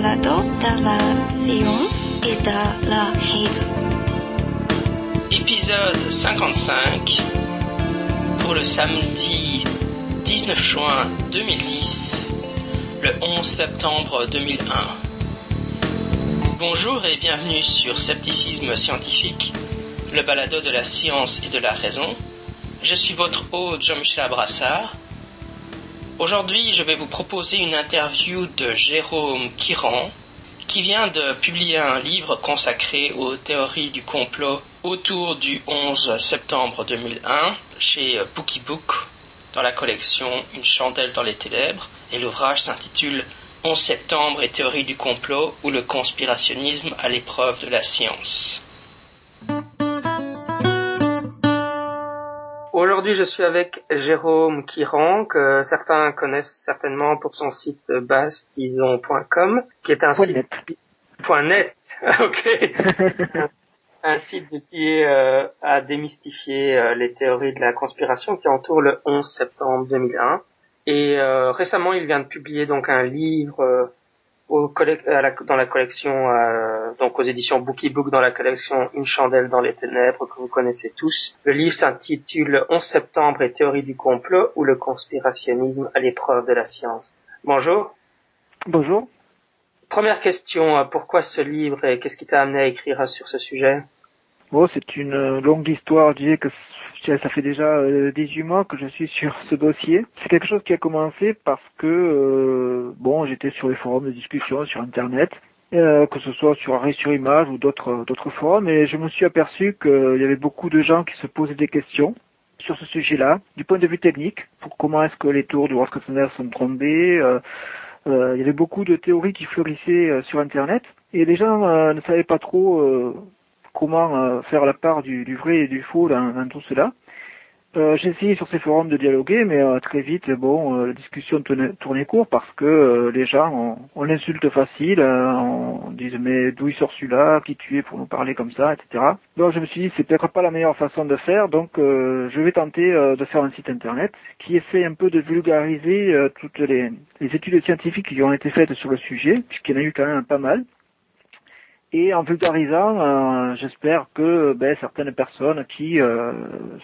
Balado de la science et de la raison. Épisode 55 pour le samedi 19 juin 2010, le 11 septembre 2001. Bonjour et bienvenue sur Scepticisme scientifique, le balado de la science et de la raison. Je suis votre hôte Jean-Michel Abrassard. Aujourd'hui, je vais vous proposer une interview de Jérôme Kiran, qui vient de publier un livre consacré aux théories du complot autour du 11 septembre 2001 chez Bookie Book dans la collection Une chandelle dans les ténèbres et l'ouvrage s'intitule 11 septembre et théorie du complot ou le conspirationnisme à l'épreuve de la science. Aujourd'hui, je suis avec Jérôme Kiran, que certains connaissent certainement pour son site bastison.com, qui est un Point site net. Point net. ok. un site qui euh, a démystifié euh, les théories de la conspiration qui entourent le 11 septembre 2001. Et euh, récemment, il vient de publier donc un livre euh, au à la- dans la collection, euh, donc aux éditions Bookie Book dans la collection Une chandelle dans les ténèbres que vous connaissez tous. Le livre s'intitule 11 septembre et théorie du complot ou le conspirationnisme à l'épreuve de la science. Bonjour. Bonjour. Première question, euh, pourquoi ce livre et qu'est-ce qui t'a amené à écrire sur ce sujet? Bon, c'est une euh, longue histoire. Je disais que ça fait déjà euh, 18 mois que je suis sur ce dossier. C'est quelque chose qui a commencé parce que, euh, bon, j'étais sur les forums de discussion sur Internet, euh, que ce soit sur Arrêt sur Image ou d'autres d'autres forums, et je me suis aperçu qu'il y avait beaucoup de gens qui se posaient des questions sur ce sujet-là, du point de vue technique, pour comment est-ce que les tours du World Center sont tombées. euh, euh, il y avait beaucoup de théories qui fleurissaient euh, sur Internet, et les gens euh, ne savaient pas trop euh, comment euh, faire la part du, du vrai et du faux dans, dans tout cela. Euh, j'ai essayé sur ces forums de dialoguer, mais euh, très vite, bon, euh, la discussion tournait, court parce que euh, les gens ont, ont l'insulte facile, euh, on disent mais d'où il sort celui-là, qui tu es pour nous parler comme ça, etc. Donc je me suis dit c'est peut-être pas la meilleure façon de faire, donc je vais tenter de faire un site internet qui essaie un peu de vulgariser toutes les, les études scientifiques qui ont été faites sur le sujet, puisqu'il y en a eu quand même pas mal. Et en vulgarisant, euh, j'espère que ben, certaines personnes qui euh,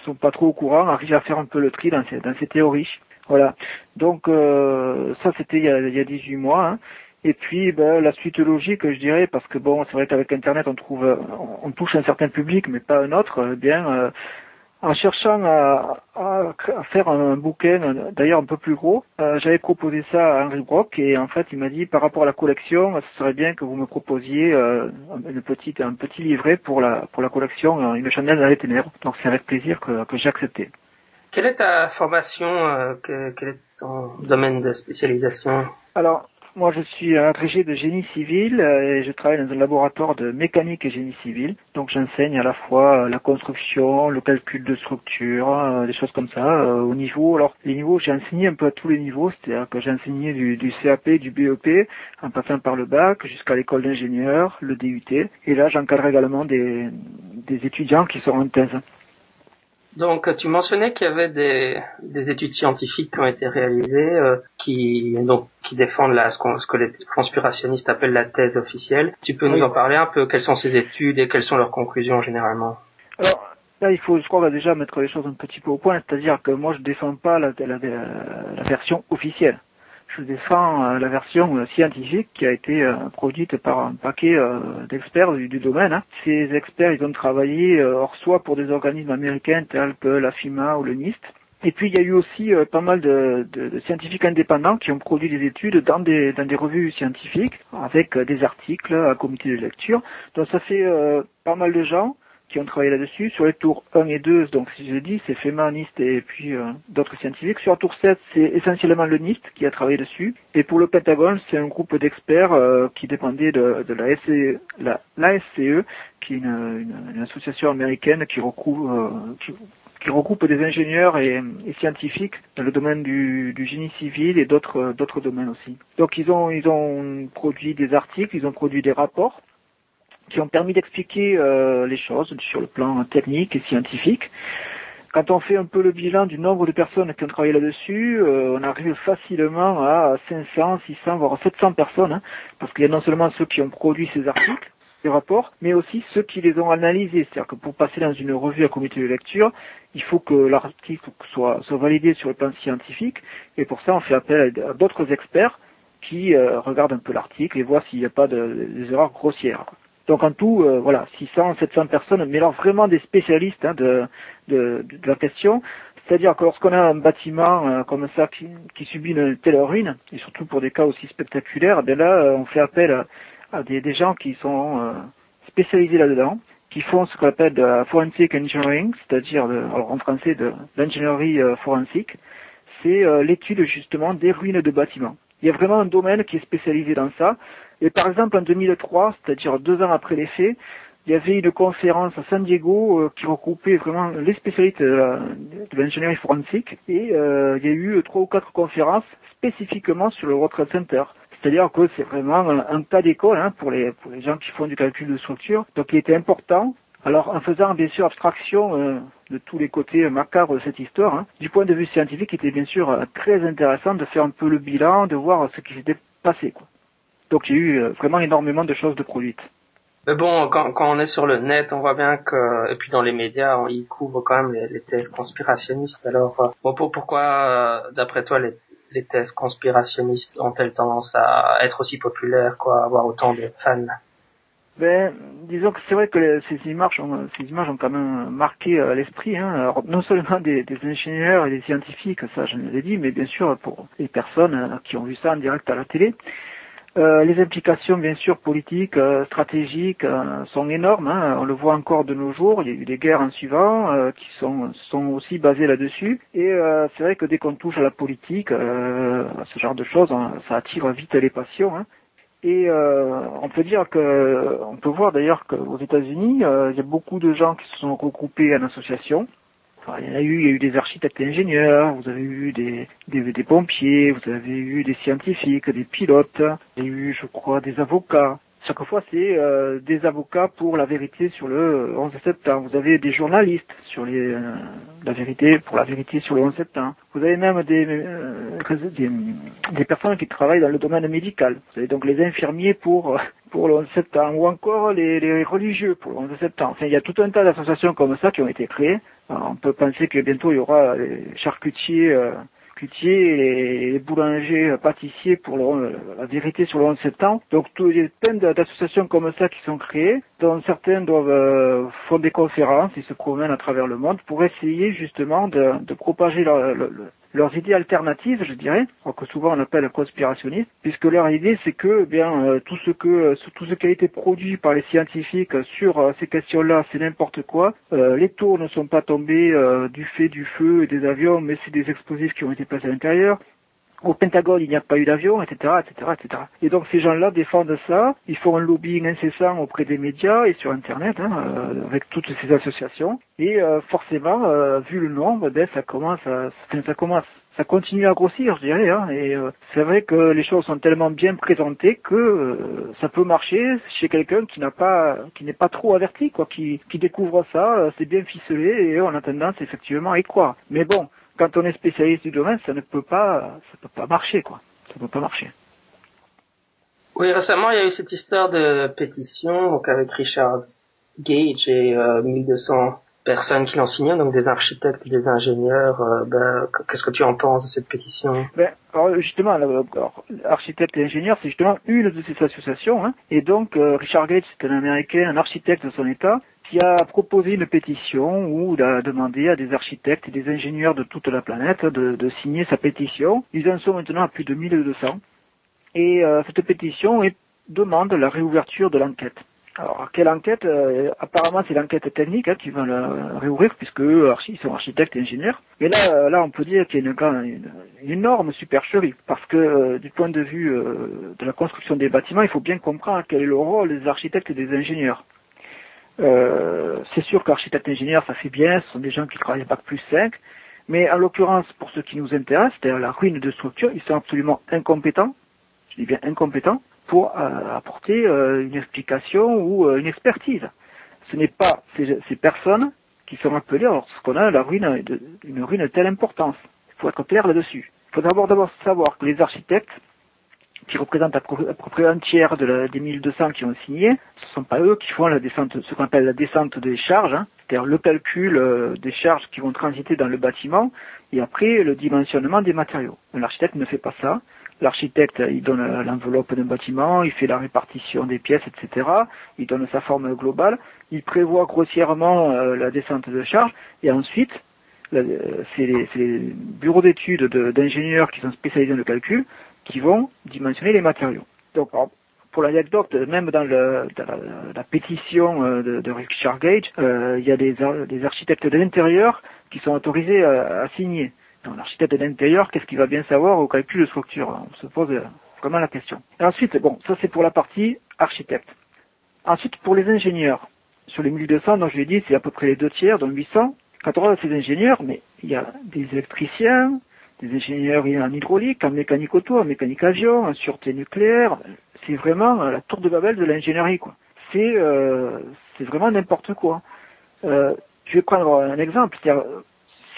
sont pas trop au courant arrivent à faire un peu le tri dans ces, dans ces théories. Voilà. Donc euh, ça c'était il, y a- il y a 18 mois. hein. Et puis ben, la suite logique, je dirais, parce que bon, c'est vrai qu'avec Internet on trouve, euh, on touche un certain public, mais pas un autre. eh bien, euh, en cherchant à, à faire un bouquin, d'ailleurs un peu plus gros, euh, j'avais proposé ça à Henry Brock et en fait il m'a dit par rapport à la collection, ce serait bien que vous me proposiez euh, une petite, un petit livret pour la pour la collection euh, Une chandelle dans les ténèbres. Donc c'est avec plaisir que, que j'ai accepté. Quelle est ta formation euh, que- Quel est ton domaine de spécialisation? Alors moi je suis agrégé de génie civil euh, et je travaille dans un laboratoire de mécanique et génie civil. Donc j'enseigne à la fois euh, la construction, le calcul de structure, euh, des choses comme ça au niveau. Alors les niveaux, j'ai enseigné un peu à tous les niveaux, c'est-à-dire que j'ai enseigné du, du CAP, du BEP, en passant par le bac jusqu'à l'école d'ingénieur, le DUT. Et là j'encadre également des, des étudiants qui sont en thèse. Donc, tu mentionnais qu'il y avait des, des études scientifiques qui ont été réalisées, euh, qui donc qui défendent la, ce, ce que les conspirationnistes appellent la thèse officielle. Tu peux nous en parler un peu? Quelles sont ces études et quelles sont leurs conclusions généralement? Alors là, il faut, je crois, déjà mettre les choses un petit peu au point, c'est-à-dire que moi, je défends pas la, la, la- la version officielle. Je défends euh, la version euh, scientifique qui a été euh, produite par un paquet d'experts du, domaine. hein. Ces experts, ils ont travaillé hors soi pour des organismes américains tels que la FIMA ou le NIST. Et puis il y a eu aussi pas mal de, scientifiques indépendants qui ont produit des études dans des, dans des revues scientifiques avec des articles, un comité de lecture. Donc ça fait pas mal de gens qui ont travaillé là-dessus. Sur les tours 1 et 2, donc si je dis, c'est FEMA, NIST et puis euh, d'autres scientifiques. Sur la tour 7, c'est essentiellement le NIST qui a travaillé dessus. Et pour le Pentagone, c'est un groupe d'experts euh, qui dépendait de, de la, SCE, la, SCE, qui est une, association américaine qui regroupe, euh, qui, qui regroupe des ingénieurs et, et scientifiques dans le domaine du, du génie civil et d'autres d'autres domaines aussi. Donc ils ont ils ont produit des articles, ils ont produit des rapports qui ont permis d'expliquer euh, les choses sur le plan technique et scientifique. quand on fait un peu le bilan du nombre de personnes qui ont travaillé là-dessus, euh, on arrive facilement à 500, 600, voire 700 personnes, hein, parce qu'il y a non seulement ceux qui ont produit ces articles, ces rapports, mais aussi ceux qui les ont analysés. C'est-à-dire que pour passer dans une revue à comité de lecture, il faut que l'article soit, validé sur le plan scientifique, et pour ça on fait appel à d'autres experts qui euh, regardent un peu l'article et voient s'il n'y a pas de, des erreurs grossières. Donc en tout, euh, voilà, 600, 700 personnes, mais alors vraiment des spécialistes hein, de, de, de, la question. C'est-à-dire que lorsqu'on a un bâtiment euh, comme ça qui, qui, subit une telle ruine, et surtout pour des cas aussi spectaculaires, ben là, euh, on fait appel à, des, des, gens qui sont spécialisés là-dedans, qui font ce qu'on appelle de forensic engineering, c'est-à-dire, en français, de l'ingénierie forensique. C'est l'étude justement des ruines de bâtiments. Il y a vraiment un domaine qui est spécialisé dans ça. Et par exemple, en 2003, c'est-à-dire deux ans après les faits, il y avait une conférence à San Diego euh, qui regroupait vraiment les spécialistes de l'ingénierie forensique. Et euh, il y a eu trois ou quatre conférences spécifiquement sur le World Trade Center. C'est-à-dire que c'est vraiment un, cas d'école hein, pour, les, gens qui font du calcul de structure. Donc il était important alors en faisant bien sûr abstraction euh, de tous les côtés macabres de cette histoire, hein, du point de vue scientifique, il était bien sûr très intéressant de faire un peu le bilan, de voir ce qui s'était passé. Donc il y a eu euh, vraiment énormément de choses de produites. Mais bon, quand, quand, on est sur le net, on voit bien que, et puis dans les médias, on, ils couvrent quand même les, thèses conspirationnistes. Alors, euh, bon, pourquoi, euh, d'après toi, les, les, thèses conspirationnistes ont-elles tendance à être aussi populaires, quoi, avoir autant de fans? Ben, disons que c'est vrai que ces images, ont, ces images ont quand même marqué l'esprit, hein. non seulement des, des, ingénieurs et des scientifiques, ça je l'ai dit, mais bien sûr pour les personnes qui ont vu ça en direct à la télé. Euh, les implications, bien sûr, politiques, euh, stratégiques, euh, sont énormes. Hein. On le voit encore de nos jours. Il y a eu des guerres en suivant qui sont, sont aussi basées là-dessus. Et c'est vrai que dès qu'on touche à la politique, à ce genre de choses, hein, ça attire vite les passions. Hein. Et on peut dire que, on peut voir d'ailleurs qu'aux États-Unis, il y a beaucoup de gens qui se sont regroupés en il y a eu, il y a eu des architectes et ingénieurs, vous avez eu des, des, des, pompiers, vous avez eu des scientifiques, des pilotes, il y a eu, je crois, des avocats. Chaque fois, c'est euh, des avocats pour la vérité sur le 11 septembre. Vous avez des journalistes sur les, euh, la vérité pour la vérité sur le 11 septembre. Vous avez même des, euh, des, des, personnes qui travaillent dans le domaine médical. Vous avez donc les infirmiers pour pour le 11 septembre ou encore les, les religieux pour le 11 septembre. Enfin, il y a tout un tas d'associations comme ça qui ont été créées on peut penser que bientôt il y aura les charcutiers, euh, et les boulangers, euh, pâtissiers pour la vérité sur le 11 septembre. Donc il y a plein d'associations comme ça qui sont créées, dont certains doivent euh, font des conférences, ils se promènent à travers le monde pour essayer justement de, de propager leur, leurs idées alternatives, je dirais, que souvent on appelle conspirationnistes, puisque leur idée c'est que eh bien euh, tout ce que euh, tout ce qui a été produit par les scientifiques sur euh, ces questions-là, c'est n'importe quoi. les tours ne sont pas tombés du fait du feu et des avions, mais c'est des explosifs qui ont été placés à l'intérieur au Pentagone, il n'y a pas eu d'avion, etc., etc., etc. Et donc ces gens-là défendent ça, ils font un lobbying incessant auprès des médias et sur Internet, hein, euh, avec toutes ces associations. Et euh, forcément, euh, vu le nombre, ben, ça commence, à, ça commence, ça continue à grossir, je dirais. Hein, et c'est vrai que les choses sont tellement bien présentées que ça peut marcher chez quelqu'un qui n'a pas, qui n'est pas trop averti, quoi, qui, qui découvre ça, c'est bien ficelé et on a tendance effectivement à y croire. Mais bon quand on est spécialiste du domaine, ça ne peut pas, ça peut pas marcher, quoi. Ça peut pas marcher. Oui, récemment, il y a eu cette histoire de pétition, donc avec Richard Gage et 1200 euh, personnes qui l'ont signé, donc des architectes, des ingénieurs. Euh, ben, qu'est-ce que tu en penses de cette pétition? Ben, alors justement, alors, architecte et ingénieur, c'est justement une de ces associations. Hein, et donc, euh, Richard Gage, c'est un Américain, un architecte de son État, qui a proposé une pétition où il a demandé à des architectes et des ingénieurs de toute la planète de, signer sa pétition. Ils en sont maintenant à plus de 1200. Et euh, cette pétition demande la réouverture de l'enquête. Alors, quelle enquête euh, Apparemment, c'est l'enquête technique hein, qui va la réouvrir, puisque ils sont architectes et ingénieurs. Et là, euh, là, on peut dire qu'il y a une, une, énorme supercherie, parce que du point de vue de la construction des bâtiments, il faut bien comprendre quel est le rôle des architectes et des ingénieurs. Euh, c'est sûr qu'architecte ingénieur, ça fait bien, ce sont des gens qui travaillent à Bac plus 5, mais en l'occurrence, pour ce qui nous intéresse, c'est-à-dire la ruine de structure, ils sont absolument incompétents, je dis bien incompétents, pour euh, apporter euh, une explication ou une expertise. Ce n'est pas ces, personnes qui sont appelés lorsqu'on a la ruine, une ruine de telle importance. Il faut être clair là-dessus. Il faut d'abord savoir que les architectes, qui représentent à peu près un tiers des 1200 qui ont signé, ce sont pas eux qui font la descente, ce qu'on appelle la descente des charges, hein, c'est-à-dire le calcul euh, des charges qui vont transiter dans le bâtiment et après le dimensionnement des matériaux. L'architecte ne fait pas ça. L'architecte, il donne l'enveloppe d'un bâtiment, il fait la répartition des pièces, etc. Il donne sa forme globale, il prévoit grossièrement euh, la descente de charge, et ensuite, c'est les, les, bureaux d'études d'ingénieurs qui sont spécialisés dans le calcul qui vont dimensionner les matériaux. Donc, pour l'anecdote, même dans, la, pétition euh, de, Richard Gage, euh, il y a des, architectes de l'intérieur qui sont autorisés à, signer. L'architecte de l'intérieur, qu'est-ce qu'il va bien savoir au calcul de structure? On se pose vraiment la question. Et ensuite, bon, ça c'est pour la partie architecte. Ensuite, pour les ingénieurs, sur les 1200, donc je l'ai dit, c'est à peu près les deux tiers, donc 800. Quand on regarde ces ingénieurs, mais il y a des électriciens, des ingénieurs en hydraulique, en mécanique auto, en mécanique avion, en sûreté nucléaire. C'est vraiment la tour de Babel de l'ingénierie, quoi. C'est euh, vraiment n'importe quoi. Euh, je vais prendre un exemple.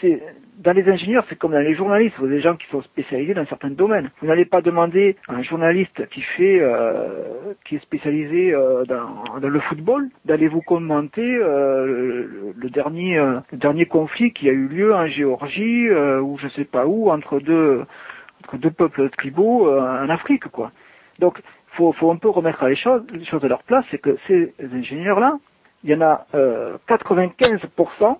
C'est dans les ingénieurs, c'est comme dans les journalistes, vous avez des gens qui sont spécialisés dans certains domaines. Vous n'allez pas demander à un journaliste qui fait, euh, qui est spécialisé euh, dans, le football, d'aller vous commenter euh, le, dernier, conflit qui a eu lieu en Géorgie ou je sais pas où entre deux, peuples tribaux en Afrique, quoi. Donc, faut, faut un peu remettre les choses à leur place, c'est que ces ingénieurs-là, il y en a 95%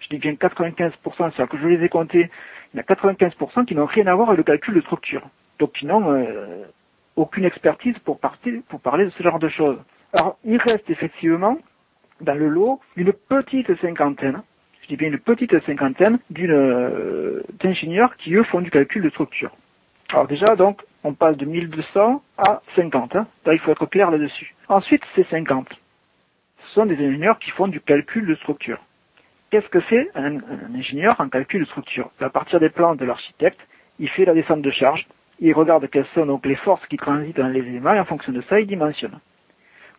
je dis bien 95%, c'est-à-dire que je les ai comptés, il y en a 95% qui n'ont rien à voir avec le calcul de structure. Donc qui n'ont euh, aucune expertise pour, partir, pour parler de ce genre de choses. Alors il reste effectivement dans le lot une petite cinquantaine, je dis bien une petite cinquantaine euh, d'ingénieurs qui eux font du calcul de structure. Alors déjà donc on passe de 1200 à 50. Hein. Il faut être clair là-dessus. Ensuite c'est 50. Ce sont des ingénieurs qui font du calcul de structure. Qu'est-ce que fait un, ingénieur en calcul de structure? À partir des plans de l'architecte, il fait la descente de charge, il regarde quelles sont donc les forces qui transitent dans les éléments et en fonction de ça, il dimensionne.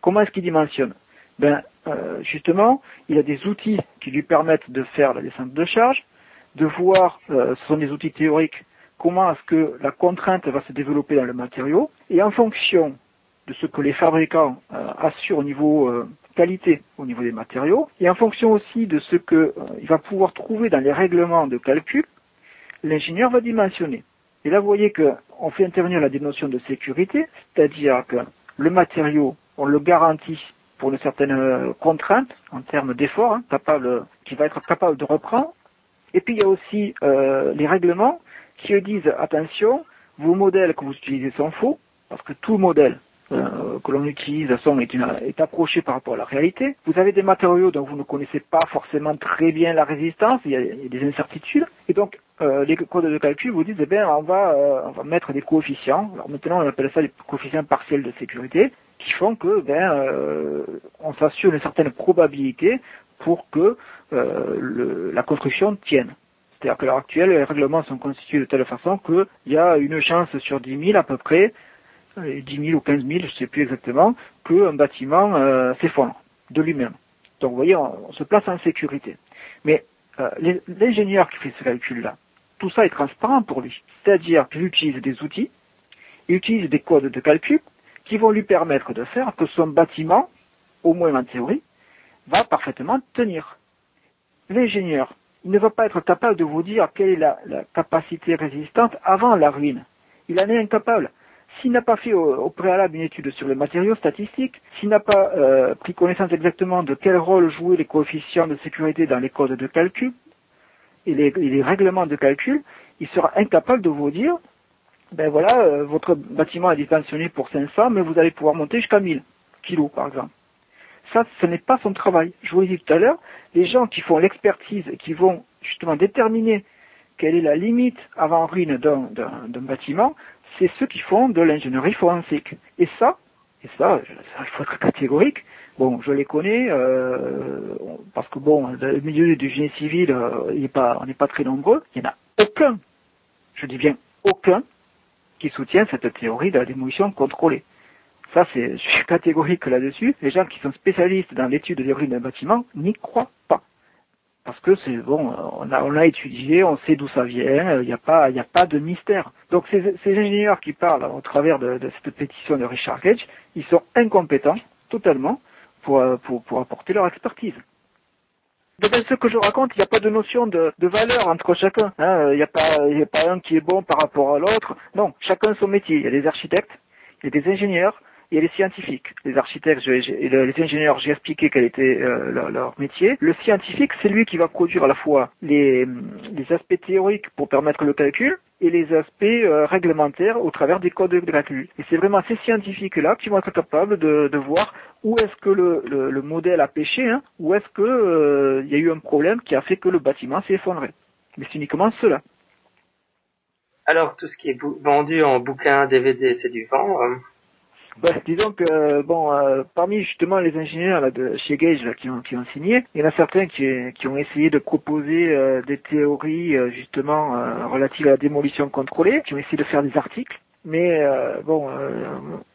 Comment est-ce qu'il dimensionne? Ben, euh, justement, il a des outils qui lui permettent de faire la descente de charge, de voir, euh, ce sont des outils théoriques, comment est-ce que la contrainte va se développer dans le matériau, et en fonction de ce que les fabricants euh, assurent au niveau euh, qualité au niveau des matériaux, et en fonction aussi de ce qu'il euh, va pouvoir trouver dans les règlements de calcul, l'ingénieur va dimensionner. Et là, vous voyez qu'on fait intervenir la notions de sécurité, c'est-à-dire que le matériau, on le garantit pour une certaine euh, contrainte en termes d'effort, hein, capable, qui va être capable de reprendre. Et puis il y a aussi euh, les règlements qui disent attention, vos modèles que vous utilisez sont faux, parce que tout modèle euh, que l'on utilise est, une, est par rapport à la réalité. Vous avez des matériaux dont vous ne connaissez pas forcément très bien la résistance, il y a, des incertitudes, et donc euh, les codes de calcul vous disent eh bien on va euh, on va mettre des coefficients. Alors maintenant on appelle ça des coefficients partiels de sécurité qui font que ben on s'assure une certaine probabilité pour que euh, le, la construction tienne. C'est-à-dire que l'heure actuelle, les règlements sont constitués de telle façon qu'il y a une chance sur 10 000 à peu près 10 000 ou 15 000, je ne sais plus exactement, qu'un bâtiment euh, s'effondre de lui-même. Donc vous voyez, on, se place en sécurité. Mais euh, l'ingénieur qui fait ce calcul-là, tout ça est transparent pour lui. C'est-à-dire qu'il utilise des outils, il utilise des codes de calcul qui vont lui permettre de faire que son bâtiment, au moins en théorie, va parfaitement tenir. L'ingénieur, il ne va pas être capable de vous dire quelle est la capacité résistante avant la ruine. Il en est incapable s'il n'a pas fait au, préalable une étude sur les matériaux statistiques, s'il n'a pas euh, pris connaissance exactement de quel rôle jouaient les coefficients de sécurité dans les codes de calcul et les, règlements de calcul, il sera incapable de vous dire, ben voilà, euh, votre bâtiment est dimensionné pour 500, mais vous allez pouvoir monter jusqu'à 1000 kilos, par exemple. Ça, ce n'est pas son travail. Je vous l'ai dit tout à l'heure, les gens qui font l'expertise qui vont justement déterminer quelle est la limite avant ruine d'un bâtiment, c'est ceux qui font de l'ingénierie forensique. Et ça, et ça, il faut être catégorique. Bon, je les connais euh, parce que bon, le milieu du génie civil, euh, on n'est pas très nombreux. Il n'y en a aucun, je dis bien aucun, qui soutient cette théorie de la démolition contrôlée. Ça, c'est, je suis catégorique là-dessus. Les gens qui sont spécialistes dans l'étude des ruines d'un bâtiment n'y croient pas. Parce que c'est bon, on a, on a étudié, on sait d'où ça vient, il n'y a pas, il a pas de mystère. Donc ces, ces, ingénieurs qui parlent au travers de, de, cette pétition de Richard Gage, ils sont incompétents totalement pour, pour, pour apporter leur expertise. De ce que je raconte, il n'y a pas de notion de, de valeur entre chacun. Hein. Il n'y a pas, a pas un qui est bon par rapport à l'autre. Non, chacun son métier. Il y a des architectes, il y a des ingénieurs, il y a les scientifiques. Les architectes et les ingénieurs, j'ai expliqué quel était euh, leur, métier. Le scientifique, c'est lui qui va produire à la fois les, les, aspects théoriques pour permettre le calcul et les aspects euh, réglementaires au travers des codes de calcul. Et c'est vraiment ces scientifiques-là qui vont être capables de, voir où est-ce que le, le, le, modèle a péché, hein, où est-ce que euh, il y a eu un problème qui a fait que le bâtiment s'est effondré. Mais c'est uniquement cela. Alors tout ce qui est vendu en bouquin, DVD, c'est du vent. Bah, disons que euh, bon, euh, parmi justement les ingénieurs là, de chez Gage là, qui, ont, qui ont signé, il y en a certains qui, qui ont essayé de proposer euh, des théories justement relatives à la démolition contrôlée, qui ont essayé de faire des articles. Mais bon,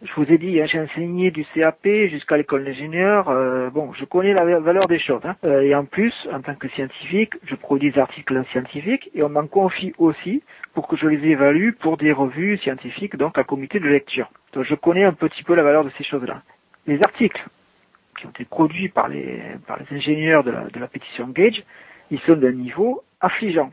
je vous ai dit, hein, j'ai enseigné du CAP jusqu'à l'école d'ingénieur. bon, je connais la valeur des choses. Hein. et en plus, en tant que scientifique, je produis des articles scientifiques et on m'en confie aussi pour que je les évalue pour des revues scientifiques, donc à comité de lecture je connais un petit peu la valeur de ces choses-là. Les articles qui ont été produits par les, par les ingénieurs de la, de la pétition Gage, ils sont d'un niveau affligeant.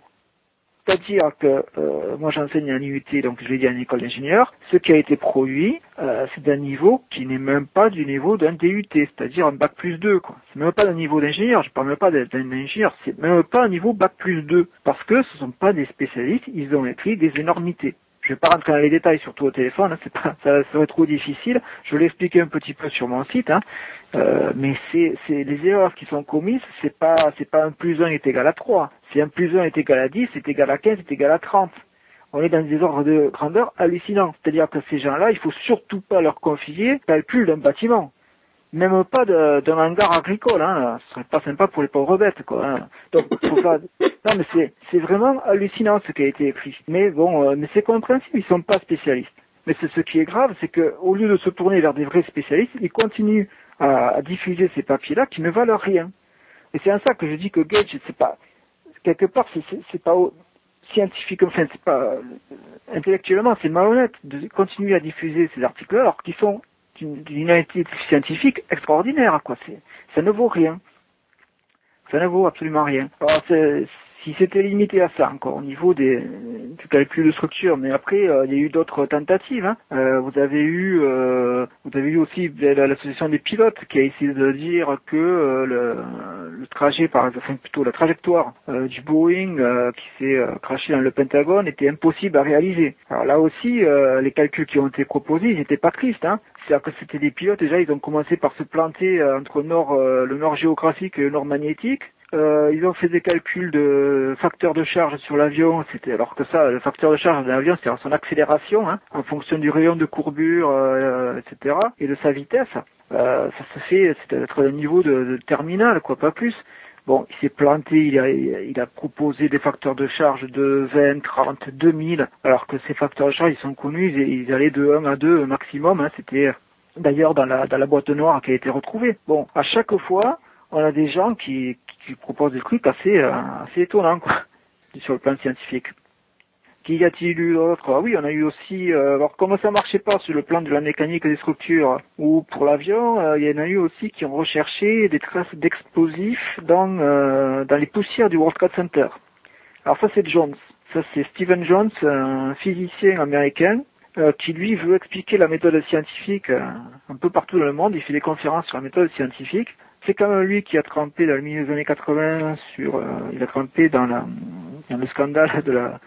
C'est-à-dire que euh, moi j'enseigne en IUT, donc je l'ai dit en école d'ingénieur, ce qui a été produit, euh, c'est d'un niveau qui n'est même pas du niveau d'un DUT, c'est-à-dire un bac plus 2. Quoi. C'est même pas un niveau d'ingénieur, je parle même pas d'un ingénieur, c'est même pas un niveau bac plus 2, parce que ce ne sont pas des spécialistes, ils ont écrit des énormités. Je vais pas rentrer dans les détails, surtout au téléphone, hein, c'est pas, ça serait trop difficile. Je vais l'expliquer un petit peu sur mon site, hein. euh, mais c'est, c'est les erreurs qui sont commises, c'est pas, c'est pas un plus 1 est égal à 3. C'est un plus 1 est égal à 10, c'est égal à 15, c'est égal à 30. On est dans des ordres de grandeur hallucinants. C'est-à-dire que ces gens-là, il faut surtout pas leur confier le calcul d'un bâtiment même pas d'un hangar agricole, hein. Ce serait pas sympa pour les pauvres bêtes, quoi. Hein. Donc, faut pas... Non, mais c'est, vraiment hallucinant ce qui a été écrit. Mais bon, euh, mais c'est compréhensible, ils sont pas spécialistes. Mais ce qui est grave, c'est que au lieu de se tourner vers des vrais spécialistes, ils continuent à, diffuser ces papiers-là qui ne valent rien. Et c'est en ça que je dis que Gage, c'est pas quelque part, c'est, pas scientifique, enfin, c'est pas euh, intellectuellement, c'est malhonnête de continuer à diffuser ces articles-là alors qu'ils sont d'une étude scientifique extraordinaire, quoi. Ça ne vaut rien. Ça ne vaut absolument rien. Si c'était limité à ça, encore au niveau des, du calcul de structure, mais après euh, il y a eu d'autres tentatives. Hein. Euh, vous avez eu, euh, vous avez eu aussi l'association des pilotes qui a essayé de dire que le, le, trajet, par enfin plutôt la trajectoire du Boeing qui s'est craché dans le Pentagone était impossible à réaliser. Alors là aussi, les calculs qui ont été proposés, ils n'étaient pas tristes. Hein. C'est-à-dire que c'était des pilotes, déjà ils ont commencé par se planter entre nord, le nord géographique et le nord magnétique. Euh, ils ont fait des calculs de facteur de charge sur l'avion, alors que ça, le facteur de charge d'un avion, c'est son accélération, hein, en fonction du rayon de courbure, euh, etc., et de sa vitesse. Euh, ça se fait, c'était être un niveau de, terminal, quoi, pas plus. Bon, il s'est planté, il a, proposé des facteurs de charge de 20, 30, 2000, alors que ces facteurs de charge, ils sont connus, ils, allaient de 1 à 2 maximum, hein, c'était d'ailleurs dans la boîte noire qui a été retrouvée. Bon, à chaque fois, on a des gens qui, qui proposent des trucs assez, euh, assez étonnants, quoi, sur le plan scientifique. Qui y a-t-il eu d'autre? Ah oui, on a eu aussi, euh, alors comment ça marchait pas sur le plan de la mécanique des structures ou pour l'avion, euh, il y en a eu aussi qui ont recherché des traces d'explosifs dans, dans les poussières du World Trade Center. Alors ça c'est Jones, ça c'est Stephen Jones, un physicien américain qui lui veut expliquer la méthode scientifique un peu partout dans le monde. Il fait des conférences sur la méthode scientifique c'est quand même lui qui a trempé dans le milieu des années 80 sur, euh, il a trempé dans, la, dans le scandale de la,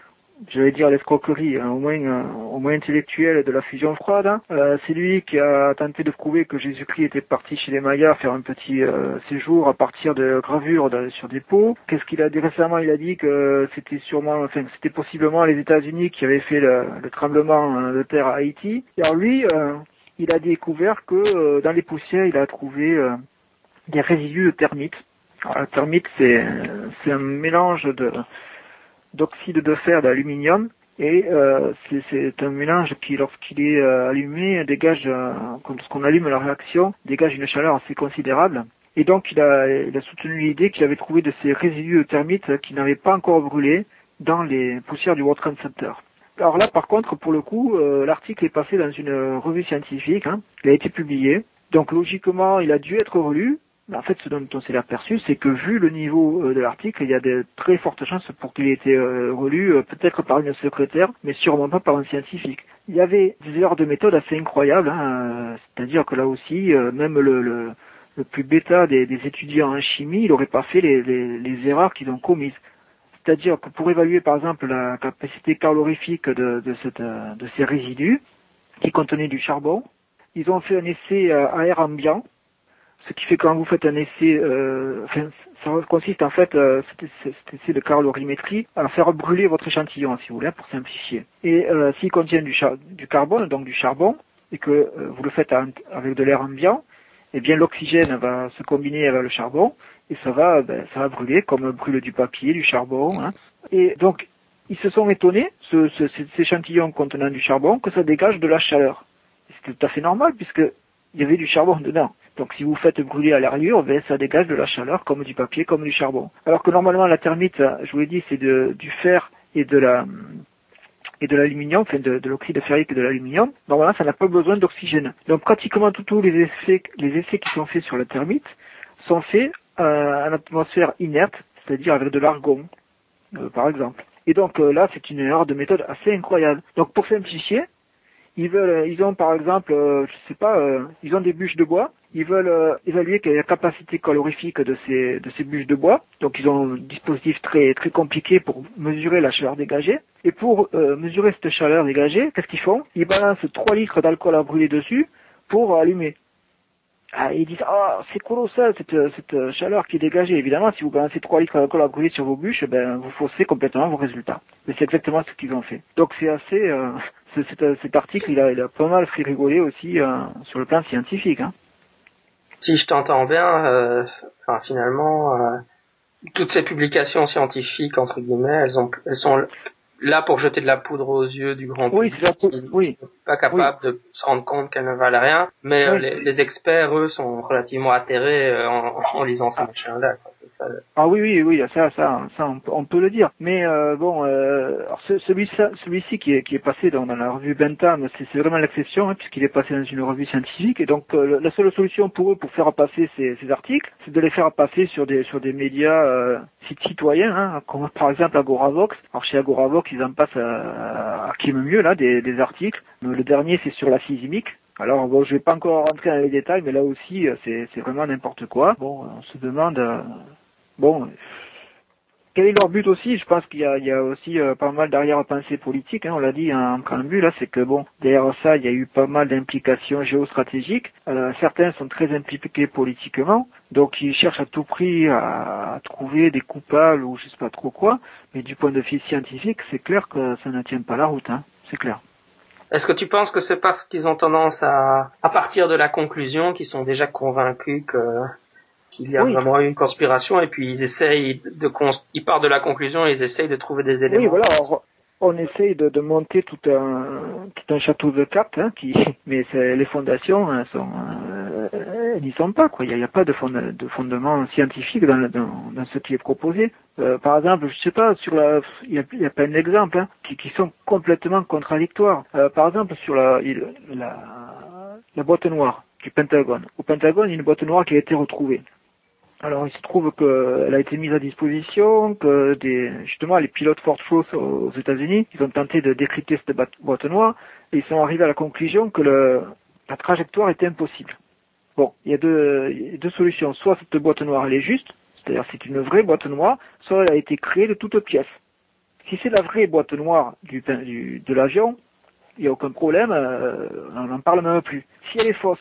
je vais dire l'escroquerie, hein, au moins euh, au moins intellectuelle de la fusion froide. Hein. Euh, c'est lui qui a tenté de prouver que Jésus-Christ était parti chez les Mayas faire un petit séjour à partir de gravures sur des pots. Qu'est-ce qu'il a dit récemment? Il a dit que c'était sûrement, enfin c'était possiblement les États-Unis qui avaient fait le, le tremblement de terre à Haïti. Alors lui, il a découvert que dans les poussières, il a trouvé des résidus de termites. Alors, la termite, c'est, c'est un mélange de, d'oxyde de fer d'aluminium et euh, c'est, un mélange qui, lorsqu'il est euh, allumé, dégage, euh, quand on allume la réaction, dégage une chaleur assez considérable. Et donc il a, il a soutenu l'idée qu'il avait trouvé de ces résidus de qui n'avaient pas encore brûlé dans les poussières du World Trade Center. Alors là, par contre, pour le coup, euh, l'article est passé dans une revue scientifique, hein. il a été publié, donc logiquement, il a dû être relu. En fait, ce dont on s'est aperçu, c'est que vu le niveau euh, de l'article, il y a de très fortes chances pour qu'il ait été euh, relu, peut-être par une secrétaire, mais sûrement pas par un scientifique. Il y avait des erreurs de méthode assez incroyables, hein, c'est-à-dire que là aussi, même le, le, plus bêta des, étudiants en chimie, il n'aurait pas fait les, les, erreurs qu'ils ont commises. C'est-à-dire que pour évaluer par exemple la capacité calorifique de, de ces résidus qui contenaient du charbon, ils ont fait un essai à air ambiant, ce qui fait quand vous faites un essai, euh, enfin, ça consiste en fait, euh, cet, essai de calorimétrie, à faire brûler votre échantillon, si vous voulez, pour simplifier. Et euh, s'il contient du, du, carbone, donc du charbon, et que euh, vous le faites avec de l'air ambiant, eh bien l'oxygène va se combiner avec le charbon et ça va, ben, ça va brûler comme brûle du papier, du charbon. Hein. Et donc ils se sont étonnés, ce, ce, ces échantillons contenant du charbon, que ça dégage de la chaleur. C'est tout à fait normal puisque il y avait du charbon dedans. Donc si vous faites brûler à l'arrière, ben, ça dégage de la chaleur comme du papier, comme du charbon. Alors que normalement la thermite, je vous l'ai dit, c'est du fer et de la et de l'aluminium, enfin de, de l'oxyde ferrique et de l'aluminium, normalement ça n'a pas besoin d'oxygène. Donc pratiquement tous les essais, les essais qui sont faits sur la thermite sont faits euh, en atmosphère inerte, c'est-à-dire avec de l'argon, euh, par exemple. Et donc euh, là, c'est une erreur de méthode assez incroyable. Donc pour simplifier, ils veulent, ils ont par exemple, je sais pas, ils ont des bûches de bois ils veulent euh, évaluer la capacité calorifique de ces, bûches de bois. Donc ils ont un dispositif très, très compliqué pour mesurer la chaleur dégagée. Et pour euh, mesurer cette chaleur dégagée, qu'est-ce qu'ils font? Ils balancent 3 litres d'alcool à brûler dessus pour allumer. Ah, ils disent, ah, c'est colossal cette, cette chaleur qui est dégagée. Évidemment, si vous balancez 3 litres d'alcool à brûler sur vos bûches, ben, vous faussez complètement vos résultats. Mais c'est exactement ce qu'ils ont fait. Donc c'est assez, euh, cet, cet, article, il a, il a pas mal fait rigoler aussi sur le plan scientifique. Hein si je t'entends bien, euh, enfin, finalement, euh, toutes ces publications scientifiques entre guillemets, elles, ont, elles sont là pour jeter de la poudre aux yeux du grand oui, public. Oui, Pas capable de se rendre compte qu'elles ne valent rien. Mais euh, les, les, experts, eux, sont relativement atterrés euh, en, en, lisant ces machins-là. Ah oui, oui, oui, ça, ça, ça, on, peut le dire. Mais euh, bon, euh, celui-ci, celui-ci qui est, qui est passé dans, dans la revue Bentham, c'est vraiment l'exception, hein, puisqu'il est passé dans une revue scientifique. Et donc, la seule solution pour eux pour faire passer ces, ces articles, c'est de les faire passer sur des sur des médias euh, citoyens, hein, comme par exemple Agoravox. Alors chez Agoravox, ils en passent à, qui mieux là des, articles. Le dernier, c'est sur la physique. Alors bon, je vais pas encore rentrer dans les détails, mais là aussi, c'est, c'est vraiment n'importe quoi. Bon, on se demande, bon, quel est leur but aussi? Je pense qu'il y a, aussi euh, pas mal d'arrière-pensée politique. Hein, on l'a dit en préambule, là, c'est que bon, derrière ça, il y a eu pas mal d'implications géostratégiques. Euh, certains sont très impliqués politiquement, donc ils cherchent à tout prix à, trouver des coupables ou je sais pas trop quoi. Mais du point de vue scientifique, c'est clair que ça ne tient pas la route. Hein, c'est clair. Est-ce que tu penses que c'est parce qu'ils ont tendance à, à partir de la conclusion, qu'ils sont déjà convaincus que qu'il y a vraiment une conspiration et puis ils essayent de ils partent de la conclusion et ils essayent de trouver des éléments. Oui, voilà. on essaye de, de, monter tout un tout un château de cartes, hein, qui mais les fondations hein, sont euh, n'y sont pas quoi. Il n'y a, pas de, fond, de fondement scientifique dans, dans, dans, ce qui est proposé. Euh, par exemple, je sais pas sur la, il y a, il y a plein d'exemples hein, qui, qui sont complètement contradictoires. Euh, par exemple sur la, la la boîte noire du Pentagone. Au Pentagone, il y a une boîte noire qui a été retrouvée. Alors il se trouve qu'elle a été mise à disposition, que des, justement les pilotes Ford Force aux États-Unis, ils ont tenté de décrypter cette boîte noire et ils sont arrivés à la conclusion que le, la trajectoire était impossible. Bon, il y a deux, deux solutions. Soit cette boîte noire elle est juste, c'est-à-dire c'est une vraie boîte noire, soit elle a été créée de toutes pièces. Si c'est la vraie boîte noire du, du de l'avion, il n'y a aucun problème, euh, on n'en parle même plus. Si elle est fausse,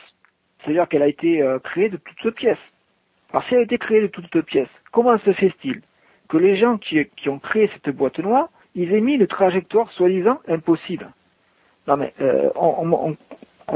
c'est-à-dire qu'elle a été euh, créée de toutes pièces, alors si elle a été créée de toutes pièces, comment se fait-il que les gens qui, ont créé cette boîte noire, ils aient mis une trajectoire soi-disant impossible? Non mais euh, on,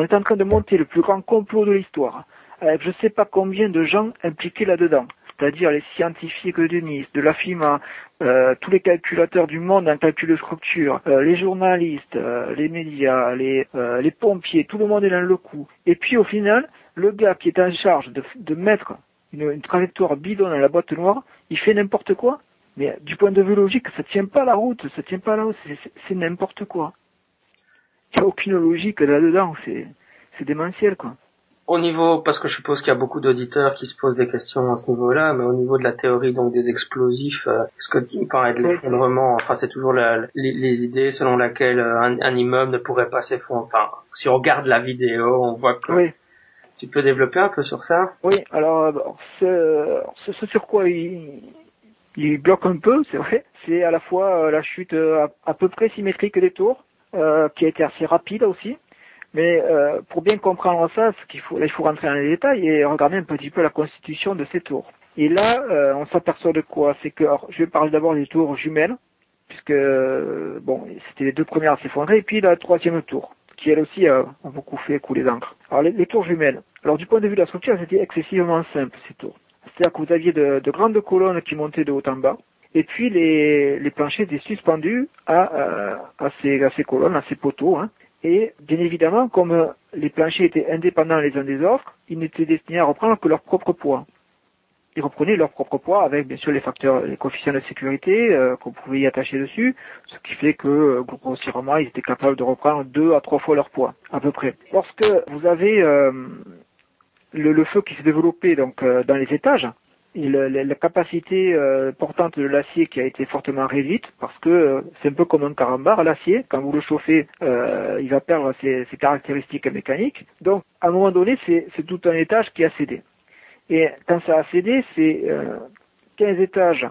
est en train de monter le plus grand complot de l'histoire, avec je ne sais pas combien de gens impliqués là-dedans, c'est-à-dire les scientifiques de Nice, de la FIMA, euh, tous les calculateurs du monde en calcul de structure, euh, les journalistes, les médias, les, les pompiers, tout le monde est dans le coup. Et puis au final, le gars qui est en charge de, de mettre une, trajectoire bidonne à la boîte noire, il fait n'importe quoi. Mais du point de vue logique, ça tient pas la route, ça tient pas la route, c'est n'importe quoi. Il n'y a aucune logique là-dedans, c'est démentiel quoi au niveau, parce que je suppose qu'il y a beaucoup d'auditeurs qui se posent des questions à ce niveau-là, mais au niveau de la théorie donc des explosifs, euh, est-ce que tu parlais de l'effondrement Enfin, c'est toujours les, idées selon laquelle euh, un, immeuble ne pourrait pas s'effondrer. Enfin, si on regarde la vidéo, on voit que. Oui. Tu peux développer un peu sur ça Oui, alors, ce, ce, sur quoi il, bloque un peu, c'est vrai, c'est à la fois euh, la chute à, peu près symétrique des tours, qui a été assez rapide aussi, mais euh, pour bien comprendre ça, faut, il faut rentrer dans les détails et regarder un petit peu la constitution de ces tours. Et là, euh, on s'aperçoit de quoi? C'est que, je vais parler d'abord des tours jumelles, puisque bon, c'était les deux premières à s'effondrer, et puis la troisième tour, qui elle aussi a, beaucoup fait couler d'encre. Alors les, tours jumelles. Alors du point de vue de la structure, c'était excessivement simple ces tours. C'est-à-dire que vous aviez de, de, grandes colonnes qui montaient de haut en bas, et puis les, planchers étaient suspendus à, à, ces, à ces colonnes, à ces poteaux, hein, et bien évidemment, comme les planchers étaient indépendants les uns des autres, ils n'étaient destinés à reprendre que leur propre poids. Ils reprenaient leur propre poids avec bien sûr les facteurs, les coefficients de sécurité euh, qu'on pouvait y attacher dessus, ce qui fait que euh, grossièrement ils étaient capables de reprendre deux à trois fois leur poids, à peu près. Lorsque vous avez euh, le, le, feu qui s'est développé donc euh, dans les étages, la, capacité euh, portante de l'acier qui a été fortement réduite parce que euh, c'est un peu comme un carambar, l'acier, quand vous le chauffez, il va perdre ses, caractéristiques mécaniques. Donc à un moment donné, c'est tout un étage qui a cédé. Et quand ça a cédé, c'est 15 étages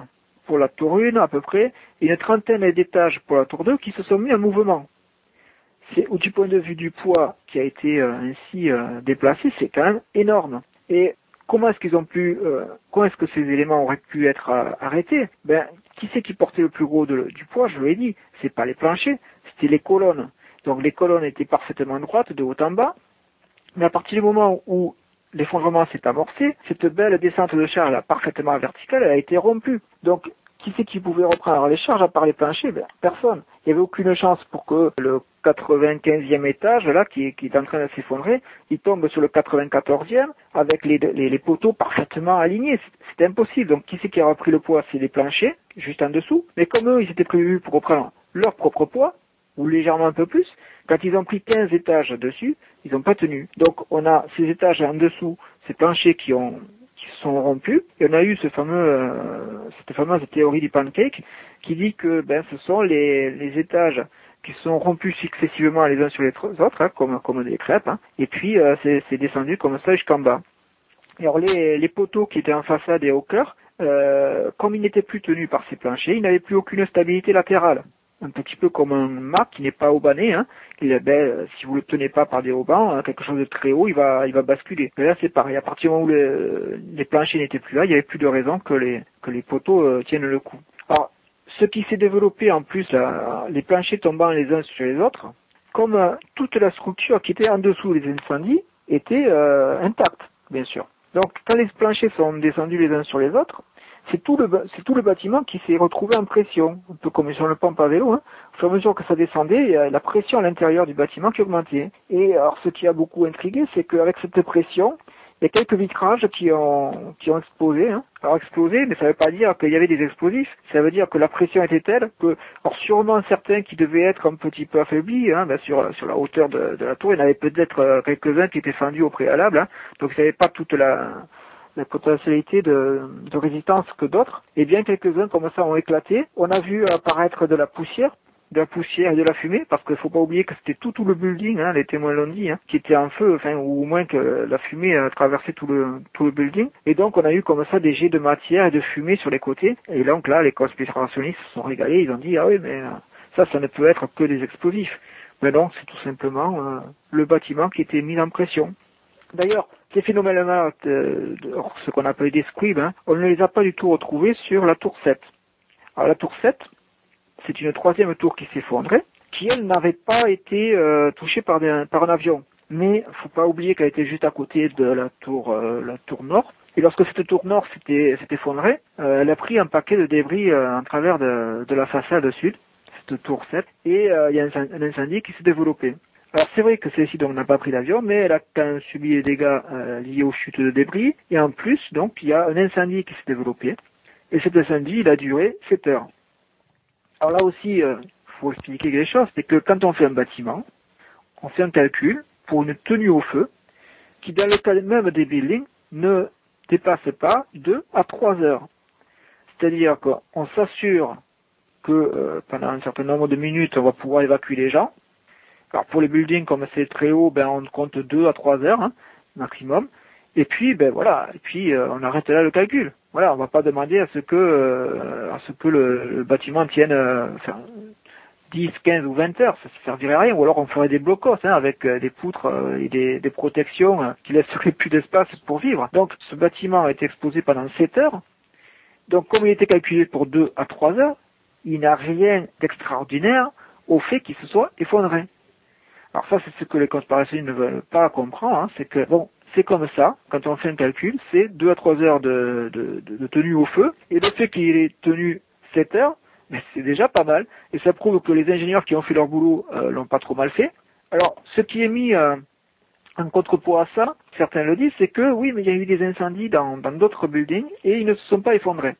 pour la tour 1 à peu près, et une trentaine d'étages pour la tour 2 qui se sont mis en mouvement. C'est du point de vue du poids qui a été ainsi déplacé, c'est quand même énorme. Et comment est-ce qu'ils ont pu, euh, comment est-ce que ces éléments auraient pu être euh, arrêtés? Ben, qui c'est qui portait le plus gros du poids Je l'ai dit, c'est pas les planchers, c'était les colonnes. Donc les colonnes étaient parfaitement droites de haut en bas, mais à partir du moment où l'effondrement s'est amorcé, cette belle descente de charge parfaitement verticale, elle a été rompue. Donc qui c'est qui pouvait reprendre les charges à part les planchers? Ben, Personne. Il n'y avait aucune chance pour que le 95e étage, là, qui, est en train de s'effondrer, il tombe sur le 94e avec les, poteaux parfaitement alignés. C'est impossible. Donc qui c'est qui a repris le poids? C'est les planchers, juste en dessous. Mais comme eux, ils étaient prévus pour reprendre leur propre poids, ou légèrement un peu plus, quand ils ont pris 15 étages dessus, ils n'ont pas tenu. Donc on a ces étages en dessous, ces planchers qui ont sont rompus. Et on a eu ce fameux, euh, cette fameuse théorie du pancake qui dit que ben, ce sont les, les étages qui sont rompus successivement les uns sur les autres, hein, comme, comme des crêpes, hein. et puis euh, c'est descendu comme ça jusqu'en bas. alors les, les poteaux qui étaient en façade et au cœur, euh, comme ils n'étaient plus tenus par ces planchers, ils n'avaient plus aucune stabilité latérale un petit peu comme un mât qui n'est pas aubané. Hein. Il, ben, si vous le tenez pas par des haubans, hein, quelque chose de très haut, il va, il va basculer. Mais là, c'est pareil. À partir du moment où les, les planchers n'étaient plus là, il n'y avait plus de raison que les, que les poteaux euh, tiennent le coup. Alors, ce qui s'est développé en plus, les planchers tombant les uns sur les autres, comme euh, toute la structure qui était en dessous des incendies était euh, intacte, bien sûr. Donc, quand les planchers sont descendus les uns sur les autres, c'est tout le c'est tout le bâtiment qui s'est retrouvé en pression, un peu comme sur le pompe à vélo. Hein. Au fur et à mesure que ça descendait, il y a la pression à l'intérieur du bâtiment qui augmentait. Et alors, ce qui a beaucoup intrigué, c'est qu'avec cette pression, il y a quelques vitrages qui ont qui ont explosé. Hein. Alors explosé, mais ça ne veut pas dire qu'il y avait des explosifs. Ça veut dire que la pression était telle que, alors sûrement certains qui devaient être un petit peu affaiblis, hein, ben sur sur la hauteur de, de la tour, il y en avait peut-être euh, quelques-uns qui étaient fendus au préalable. Hein. Donc il n'y avait pas toute la la potentialité de, résistance que d'autres, et bien quelques-uns comme ça ont éclaté. On a vu apparaître de la poussière, de la poussière et de la fumée, parce qu'il faut pas oublier que c'était tout, tout le building, hein, les témoins l'ont dit, hein, qui était en feu, enfin, ou au moins que la fumée a traversé tout le, tout le building. Et donc, on a eu comme ça des jets de matière et de fumée sur les côtés. Et donc là, les conspirationnistes se sont régalés, ils ont dit, ah oui, mais ça, ça ne peut être que des explosifs. Mais non, c'est tout simplement euh, le bâtiment qui était mis en pression. D'ailleurs, ces phénomènes-là, ce qu'on appelle des squibs, hein, on ne les a pas du tout retrouvés sur la tour 7. Alors la tour 7, c'est une troisième tour qui s'effondrait, qui elle n'avait pas été euh, touchée par, un avion. Mais faut pas oublier qu'elle était juste à côté de la tour, euh, la tour nord. Et lorsque cette tour nord s'est effondrée, euh, elle a pris un paquet de débris en travers de, la façade sud, cette tour 7, et il y a un incendie qui s'est développé. Alors c'est vrai que celle-ci donc n'a pas pris d'avion, mais elle a quand même subi des dégâts euh, liés aux chutes de débris. Et en plus, donc, il y a un incendie qui s'est développé. Et cet incendie, il a duré 7 heures. Alors là aussi, il faut expliquer quelque chose, c'est que quand on fait un bâtiment, on fait un calcul pour une tenue au feu qui, dans le cas même des buildings, ne dépasse pas 2 à 3 heures. C'est-à-dire qu'on s'assure que euh, pendant un certain nombre de minutes, on va pouvoir évacuer les gens. Alors pour les buildings, comme c'est très haut, ben on compte 2 à 3 heures hein, maximum. Et puis ben voilà, et puis euh, on arrête là le calcul. Voilà, on va pas demander à ce que euh, à ce que le, bâtiment tienne enfin, 10, 15 ou 20 heures, ça ne servirait à rien. Ou alors on ferait des blocos hein, avec des poutres et des, des protections qui laisseraient plus d'espace pour vivre. Donc ce bâtiment a été exposé pendant 7 heures. Donc comme il était calculé pour 2 à 3 heures, il n'a rien d'extraordinaire au fait qu'il se soit effondré. Alors ça, c'est ce que les conspirationnistes ne veulent pas comprendre, hein, c'est que, bon, c'est comme ça, quand on fait un calcul, c'est 2 à 3 heures de, de, tenue au feu, et le fait qu'il ait tenu 7 heures, ben, c'est déjà pas mal, et ça prouve que les ingénieurs qui ont fait leur boulot euh, l'ont pas trop mal fait. Alors, ce qui est mis euh, en contrepoids à ça, certains le disent, c'est que oui, mais il y a eu des incendies dans d'autres buildings, et ils ne se sont pas effondrés.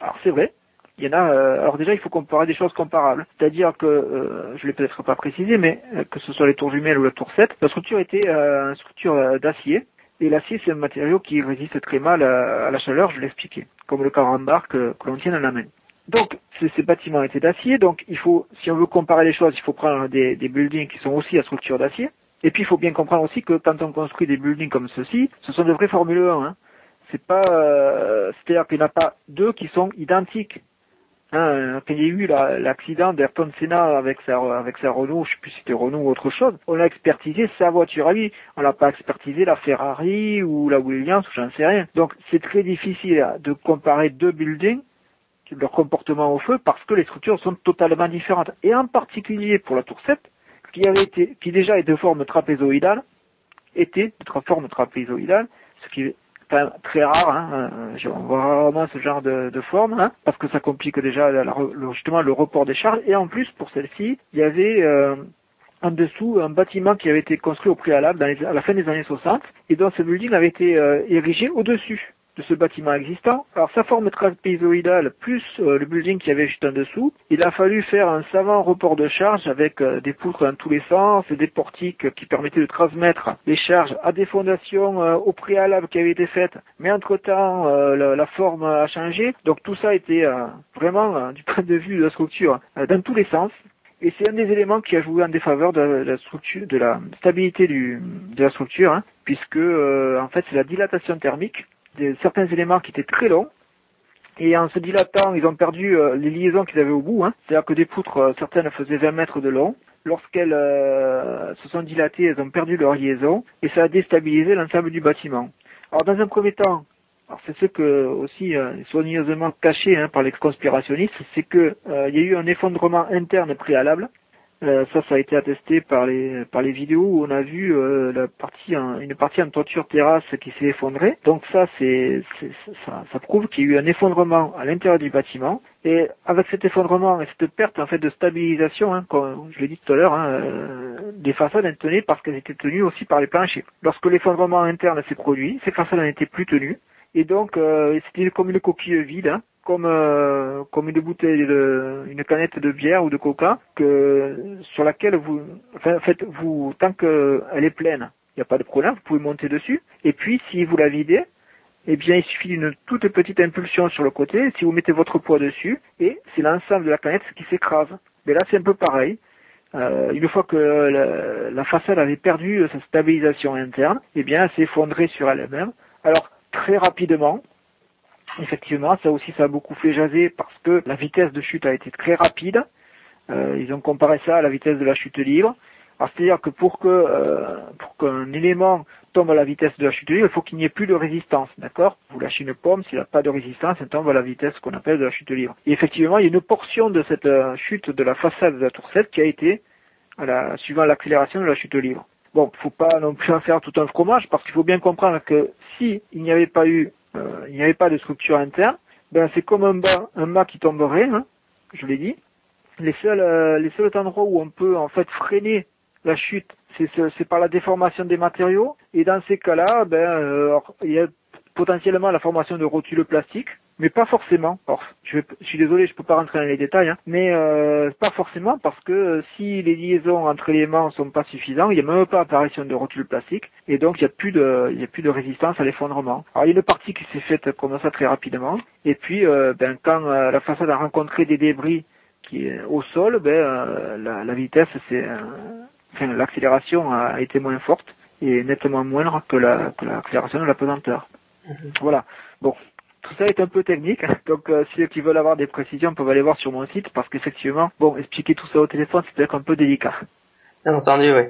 Alors c'est vrai, il y en a. Euh, alors déjà, il faut comparer des choses comparables. C'est-à-dire que, euh, je l'ai peut-être pas précisé, mais euh, que ce soit les tours jumelles ou la tour 7, la structure était une structure d'acier. Et l'acier, c'est un matériau qui résiste très mal à, la chaleur, je l'ai expliqué, comme le carambar que, que l'on tient dans la main. Donc, ces bâtiments étaient d'acier, donc il faut, si on veut comparer les choses, il faut prendre des, buildings qui sont aussi à structure d'acier. Et puis, il faut bien comprendre aussi que quand on construit des buildings comme ceci, ce sont de vrais Formule 1. Hein. C'est pas, c'est-à-dire qu'il n'y en a pas deux qui sont identiques. Hein, quand il y a eu l'accident d'Ayrton Senna avec sa, Renault, je sais plus si c'était Renault ou autre chose, on a expertisé sa voiture à lui. On n'a pas expertisé la Ferrari ou la Williams, j'en sais rien. Donc c'est très difficile de comparer deux buildings, leur comportement au feu, parce que les structures sont totalement différentes. Et en particulier pour la tour 7, qui avait été, qui déjà est de forme trapézoïdale, était de forme trapézoïdale, ce qui très rare, hein, euh, on voit rarement ce genre de, de forme, hein, parce que ça complique déjà justement le report des charges. Et en plus, pour celle-ci, il y avait euh, en dessous un bâtiment qui avait été construit au préalable dans à la fin des années 60, et dont ce building avait été euh, érigé au-dessus de ce bâtiment existant. Alors sa forme trapézoïdale plus euh, le building qui avait juste en dessous, il a fallu faire un savant report de charge avec euh, des poutres dans tous les sens, des portiques qui permettaient de transmettre les charges à des fondations euh, au préalable qui avaient été faites, mais entre-temps la, la, forme a changé. Donc tout ça était vraiment du point de vue de la structure dans tous les sens. Et c'est un des éléments qui a joué en défaveur de la structure, de la stabilité du, de la structure, hein, puisque en fait c'est la dilatation thermique certains éléments qui étaient très longs. Et en se dilatant, ils ont perdu euh, les liaisons qu'ils avaient au bout. Hein. C'est-à-dire que des poutres, euh, certaines faisaient 20 mètres de long. Lorsqu'elles euh, se sont dilatées, elles ont perdu leur liaison et ça a déstabilisé l'ensemble du bâtiment. Alors dans un premier temps, c'est ce que aussi soigneusement caché hein, par les conspirationnistes, c'est que il y a eu un effondrement interne préalable euh, ça, ça a été attesté par les par les vidéos où on a vu euh, la partie une partie en toiture terrasse qui s'est effondrée. Donc ça, c'est ça, ça, prouve qu'il y a eu un effondrement à l'intérieur du bâtiment. Et avec cet effondrement et cette perte en fait de stabilisation, hein, comme je l'ai dit tout à l'heure, hein, euh, façades elles tenaient parce qu'elles étaient tenues aussi par les planchers. Lorsque l'effondrement interne s'est produit, ces façades n'étaient plus tenues. Et donc, c'était comme une coquille vide. Comme euh, comme une bouteille de une canette de bière ou de coca que sur laquelle vous vous tant qu'elle est pleine il n'y a pas de problème vous pouvez monter dessus. Et puis si vous la videz eh bien il suffit d'une toute petite impulsion sur le côté si vous mettez votre poids dessus et c'est l'ensemble de la canette qui s'écrase. Mais là c'est un peu pareil. Euh, une fois que la, façade avait perdu sa stabilisation interne, eh bien, elle s'est effondrée sur elle-même. Alors, très rapidement, Effectivement, ça aussi, ça a beaucoup fait jaser parce que la vitesse de chute a été très rapide. Euh, ils ont comparé ça à la vitesse de la chute libre. c'est-à-dire que pour que euh, pour qu'un élément tombe à la vitesse de la chute libre, il faut qu'il n'y ait plus de résistance, d'accord? Vous lâchez une pomme, s'il n'y a pas de résistance, elle tombe à la vitesse qu'on appelle de la chute libre. Et effectivement, il y a une portion de cette euh, chute de la façade de la tour 7 qui a été à la, suivant l'accélération de la chute libre. Bon, faut pas non plus en faire tout un fromage parce qu'il faut bien comprendre que si n'y avait pas eu il n'y avait pas de structure interne, ben c'est comme un bas, mât qui tomberait, hein, je l'ai dit. Les seuls, euh, les seuls endroits où on peut en fait freiner la chute c'est par la déformation des matériaux. Et dans ces cas-là, ben, il y a potentiellement la formation de rotules plastiques, mais pas forcément. je, suis désolé, je peux pas rentrer dans les détails, hein, mais euh, pas forcément parce que euh, si les liaisons entre éléments sont pas suffisantes, il n'y a même pas apparition de rotules plastiques, et donc il n'y a plus de, il a plus de résistance à l'effondrement. Alors il y a une partie qui s'est faite comme ça très rapidement, et puis euh, ben quand la façade a rencontré des débris qui est au sol, ben la, vitesse, c'est, enfin l'accélération a été moins forte et nettement moindre que l'accélération de la pesanteur. Voilà. Bon, tout ça est un peu technique, donc euh, ceux qui veulent avoir des précisions peuvent aller voir sur mon site parce qu'effectivement, bon, expliquer tout ça au téléphone, c'est peut-être un peu délicat. Bien entendu, oui.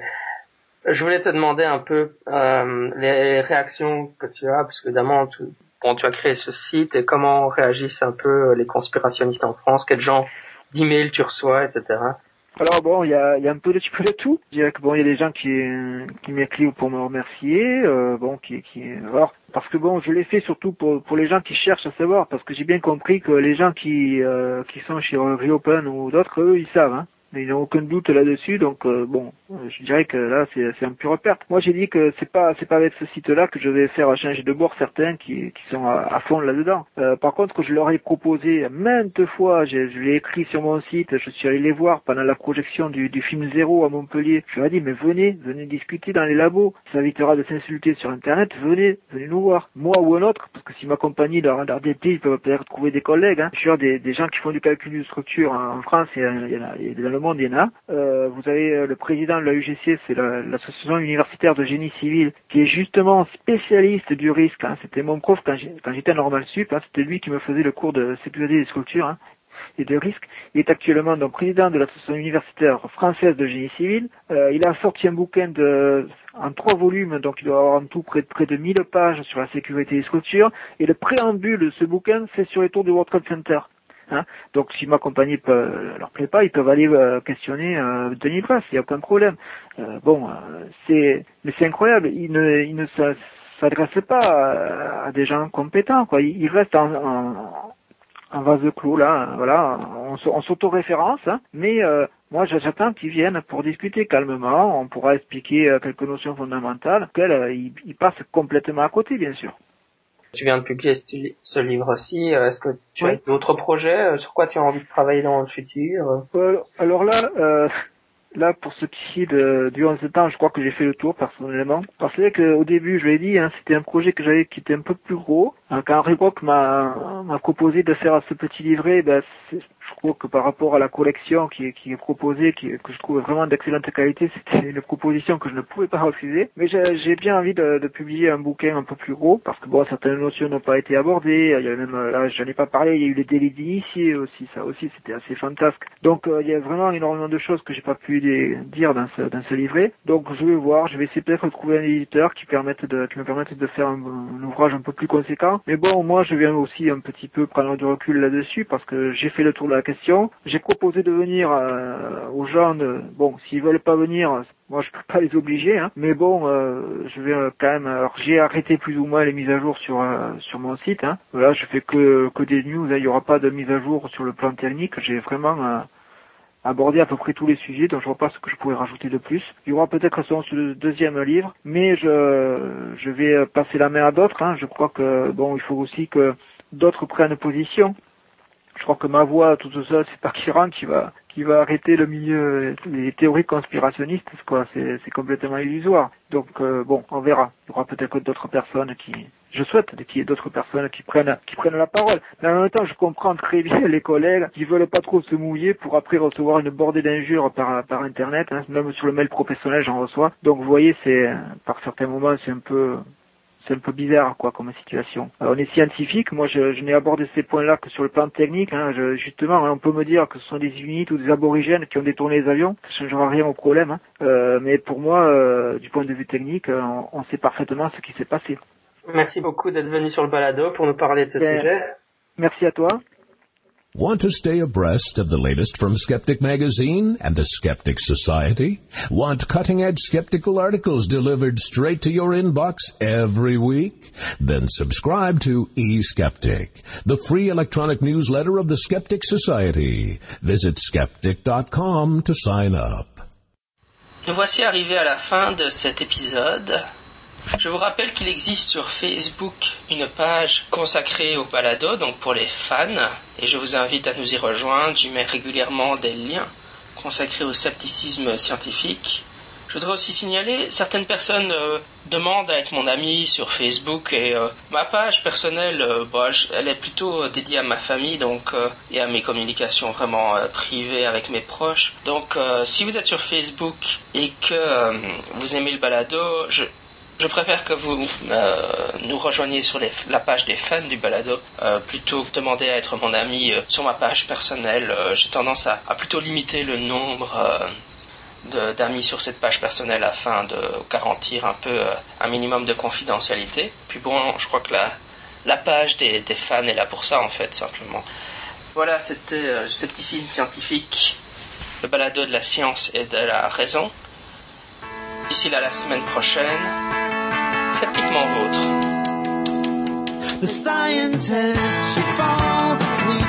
Je voulais te demander un peu euh, les réactions que tu as, parce que évidemment, tu, bon, tu as créé ce site et comment réagissent un peu les conspirationnistes en France, quels genre d'emails tu reçois, etc. Alors bon, il y a, y a, un peu de, petit peu de tout. Je dirais que bon, il y a des gens qui, qui m'écrivent pour me remercier, euh, bon, qui, qui, alors, parce que bon, je l'ai fait surtout pour, pour les gens qui cherchent à savoir, parce que j'ai bien compris que les gens qui, euh, qui sont chez Reopen ou d'autres, eux, ils savent, hein il n'y a aucun doute là-dessus. Donc euh, bon, je dirais que là c'est un pure perte. Moi j'ai dit que c'est pas c'est pas avec ce site-là que je vais faire changer de bord certains qui, qui sont à, fond là-dedans. Euh, par contre, je leur ai proposé maintes fois, je, l'ai écrit sur mon site, je suis allé les voir pendant la projection du, du film Zéro à Montpellier. Je leur ai dit mais venez, venez discuter dans les labos. Ça évitera de s'insulter sur Internet. Venez, venez nous voir. Moi ou un autre, parce que si ma compagnie leur, leur DT, ils peuvent peut-être trouver des collègues. Hein. Je suis sûr des, des gens qui font du calcul de structure en, France, il y, il y en monde euh, vous avez euh, le président de la UGC, c'est l'association universitaire de génie civil, qui est justement spécialiste du risque. Hein. C'était mon prof quand j'étais à Normal Sup, hein. c'était lui qui me faisait le cours de sécurité des structures hein, et de risque. Il est actuellement président de l'association universitaire française de génie civil. Euh, il a sorti un bouquin de en trois volumes, donc il doit avoir en tout près de près de 1000 pages sur la sécurité des structures. Et le préambule de ce bouquin, c'est sur les tours du World Trade Center. Hein. Donc si ma compagnie peut, leur plaît pas, ils peuvent aller euh, questionner euh, Denis Place, il n'y a aucun problème. Euh, bon, c'est mais c'est incroyable, il ne, ne s'adresse pas à, des gens compétents, quoi. Il, reste en, vase clos là, voilà, on, s'auto-référence, hein. mais moi j'attends qu'ils viennent pour discuter calmement, on pourra expliquer quelques notions fondamentales, qu'elles ils passent complètement à côté bien sûr. Tu viens de publier ce livre aussi. Euh, est-ce que tu as d'autres projets euh, Sur quoi tu as envie de travailler dans le futur euh, Alors là, là pour ce qui est de, du 11 ans, je crois que j'ai fait le tour personnellement. Parce que qu'au début, je l'ai dit, hein, c'était un projet que j'avais qui était un peu plus gros. Quand Reebok m'a proposé de faire ce petit livret, ben, je crois que par rapport à la collection qui, qui est proposée, qui, que je trouve vraiment d'excellente qualité, c'était une proposition que je ne pouvais pas refuser. Mais j'ai bien envie de, de, publier un bouquin un peu plus gros, parce que bon, certaines notions n'ont pas été abordées. Il y a même, là, j'en ai pas parlé, il y a eu les délits d'initiés aussi, ça aussi, c'était assez fantasque. Donc, euh, il y a vraiment énormément de choses que j'ai pas pu dire dans ce, dans ce livret. Donc, je vais voir, je vais essayer peut-être de trouver un éditeur qui permette de, qui me permette de faire un, ouvrage un peu plus conséquent. Mais bon, moi, je viens aussi un petit peu prendre du recul là-dessus, parce que j'ai fait le tour de la question. J'ai proposé de venir euh, aux gens, bon, s'ils veulent pas venir, moi je peux pas les obliger, hein, mais bon, euh, je vais euh, quand même. Alors j'ai arrêté plus ou moins les mises à jour sur sur mon site. Hein. Voilà, je fais que que des news. Hein. Il y aura pas de mise à jour sur le plan technique. J'ai vraiment abordé à peu près tous les sujets, donc je vois pas ce que je pourrais rajouter de plus. Il y aura peut-être sur le deuxième livre, mais je je vais passer la main à d'autres. Hein. Je crois que bon, il faut aussi que d'autres prennent position je crois que ma voix, tout ça, c'est pas Kiran qui va qui va arrêter le milieu les théories conspirationnistes, quoi. C'est c'est complètement illusoire. Donc euh, bon, on verra. Il y aura peut-être d'autres personnes qui, je souhaite qu'il y ait d'autres personnes qui prennent qui prennent la parole. Mais en même temps, je comprends très bien les collègues qui veulent pas trop se mouiller pour après recevoir une bordée d'injures par par internet. Hein. Même sur le mail professionnel, j'en reçois. Donc vous voyez, c'est par certains moments, c'est un peu c'est un peu bizarre quoi comme situation. Alors, on est scientifique, moi je, je n'ai abordé ces points-là que sur le plan technique. Hein. Je, justement, hein, on peut me dire que ce sont des unités ou des aborigènes qui ont détourné les avions, ça ne changera rien au problème. Hein. Euh, mais pour moi, euh, du point de vue technique, euh, on, sait parfaitement ce qui s'est passé. Merci beaucoup d'être venu sur le balado pour nous parler de ce sujet. Merci à toi. Want to stay abreast of the latest from Skeptic Magazine and the Skeptic Society? Want cutting edge skeptical articles delivered straight to your inbox every week? Then subscribe to eSkeptic, the free electronic newsletter of the Skeptic Society. Visit skeptic.com to sign up. Nous voici arrivés à la fin de cet épisode. Je vous rappelle qu'il existe sur Facebook une page consacrée au balado, donc pour les fans, et je vous invite à nous y rejoindre. J'y mets régulièrement des liens consacrés au scepticisme scientifique. Je voudrais aussi signaler, certaines personnes euh, demandent à être mon ami sur Facebook et euh, ma page personnelle, euh, bah, elle est plutôt dédiée à ma famille donc et à mes communications vraiment privées avec mes proches. Donc si vous êtes sur Facebook et que vous aimez le balado, je, je préfère que vous nous rejoigniez sur la page des fans du balado plutôt que demander à être mon ami sur ma page personnelle. J'ai tendance à, plutôt limiter le nombre d'amis sur cette page personnelle afin de garantir un peu euh, un minimum de confidentialité. Puis bon, je crois que la, la page des, fans est là pour ça en fait, simplement. Voilà, c'était euh, Scepticisme scientifique, le balado de la science et de la raison. D'ici là, la semaine prochaine, sceptiquement vôtre. The scientist, she falls asleep.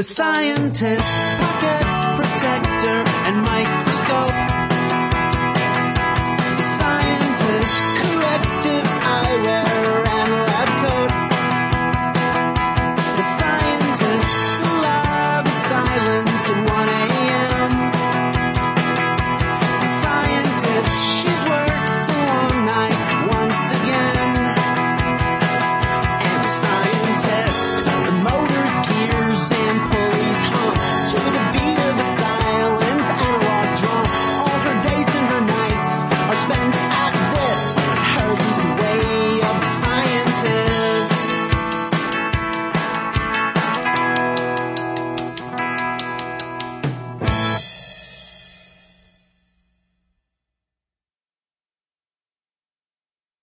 The scientist, pocket protector, and microscope.